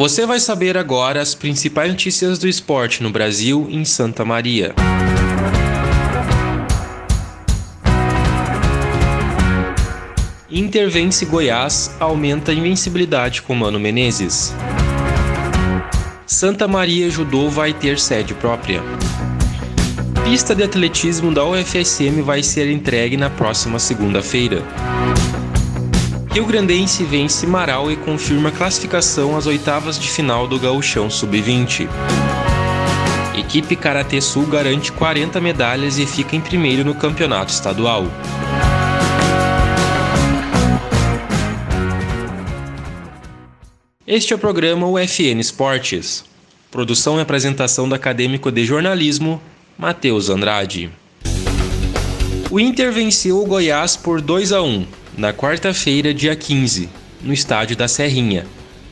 Você vai saber agora as principais notícias do esporte no Brasil em Santa Maria. Intervence Goiás aumenta a invencibilidade com Mano Menezes. Santa Maria Judô vai ter sede própria. Pista de atletismo da UFSM vai ser entregue na próxima segunda-feira. Rio Grandense vence Marau e confirma classificação às oitavas de final do Gauchão Sub-20. Equipe Karatê Sul garante 40 medalhas e fica em primeiro no campeonato estadual. Este é o programa UFN Esportes. Produção e apresentação do acadêmico de jornalismo, Matheus Andrade. O Inter venceu o Goiás por 2 a 1 na quarta-feira, dia 15, no estádio da Serrinha,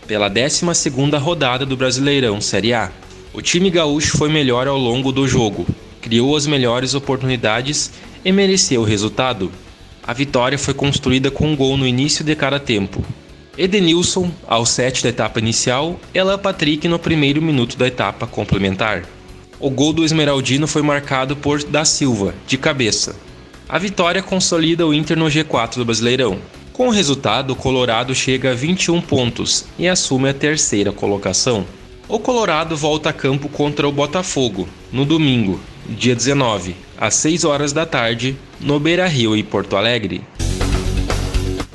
pela 12ª rodada do Brasileirão Série A. O time gaúcho foi melhor ao longo do jogo, criou as melhores oportunidades e mereceu o resultado. A vitória foi construída com um gol no início de cada tempo. Edenilson, ao 7 da etapa inicial, e Alan Patrick no primeiro minuto da etapa complementar. O gol do Esmeraldino foi marcado por Da Silva, de cabeça, a vitória consolida o Inter no G4 do Brasileirão. Com o resultado, o Colorado chega a 21 pontos e assume a terceira colocação. O Colorado volta a campo contra o Botafogo no domingo, dia 19, às 6 horas da tarde, no Beira-Rio em Porto Alegre.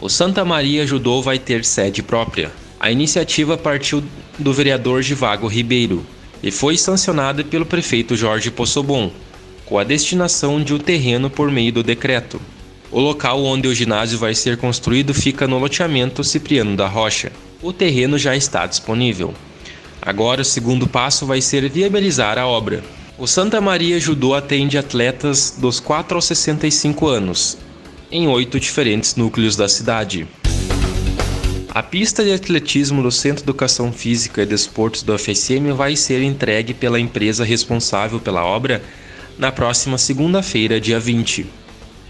O Santa Maria Judô vai ter sede própria. A iniciativa partiu do vereador Givago Ribeiro e foi sancionada pelo prefeito Jorge Possobon, com a destinação de um terreno por meio do decreto. O local onde o ginásio vai ser construído fica no loteamento Cipriano da Rocha. O terreno já está disponível. Agora o segundo passo vai ser viabilizar a obra. O Santa Maria Judô atende atletas dos 4 aos 65 anos, em oito diferentes núcleos da cidade. A pista de atletismo do Centro de Educação Física e Desportos do FSM vai ser entregue pela empresa responsável pela obra na próxima segunda-feira, dia 20.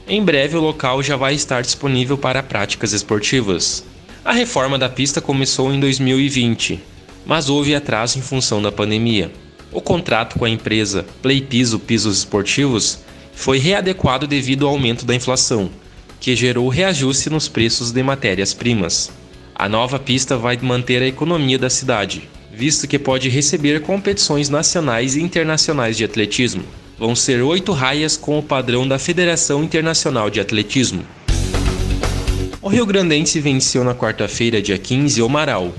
Em breve, o local já vai estar disponível para práticas esportivas. A reforma da pista começou em 2020, mas houve atraso em função da pandemia. O contrato com a empresa Play Piso Pisos Esportivos foi readequado devido ao aumento da inflação, que gerou reajuste nos preços de matérias-primas. A nova pista vai manter a economia da cidade, visto que pode receber competições nacionais e internacionais de atletismo vão ser oito raias com o padrão da Federação Internacional de Atletismo. O Rio Grandense venceu na quarta-feira, dia 15, o Marau,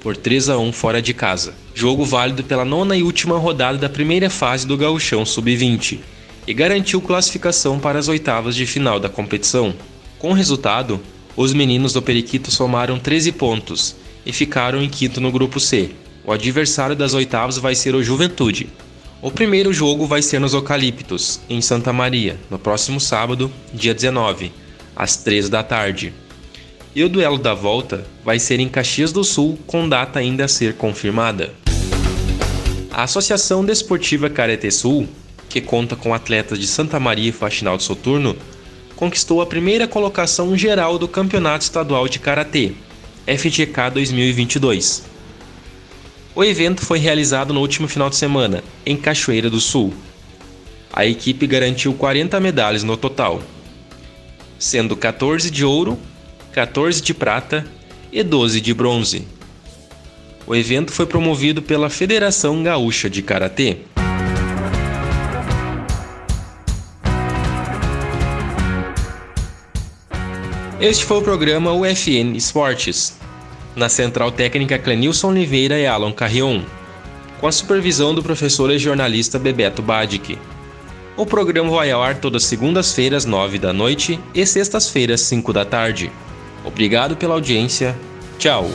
por 3 a 1 fora de casa. Jogo válido pela nona e última rodada da primeira fase do Gauchão Sub-20 e garantiu classificação para as oitavas de final da competição. Com o resultado, os meninos do Periquito somaram 13 pontos e ficaram em quinto no grupo C. O adversário das oitavas vai ser o Juventude, o primeiro jogo vai ser nos Eucaliptos, em Santa Maria, no próximo sábado, dia 19, às 3 da tarde. E o duelo da volta vai ser em Caxias do Sul, com data ainda a ser confirmada. A Associação Desportiva Careté Sul, que conta com atletas de Santa Maria e Faxinal de Soturno, conquistou a primeira colocação geral do Campeonato Estadual de Karatê, FGK 2022 o evento foi realizado no último final de semana, em Cachoeira do Sul. A equipe garantiu 40 medalhas no total, sendo 14 de ouro, 14 de prata e 12 de bronze. O evento foi promovido pela Federação Gaúcha de Karatê. Este foi o programa UFN Esportes. Na central técnica Clenilson Oliveira e Alan Carrion, com a supervisão do professor e jornalista Bebeto Badic. O programa vai ao ar todas segundas-feiras, 9 da noite e sextas-feiras, 5 da tarde. Obrigado pela audiência. Tchau.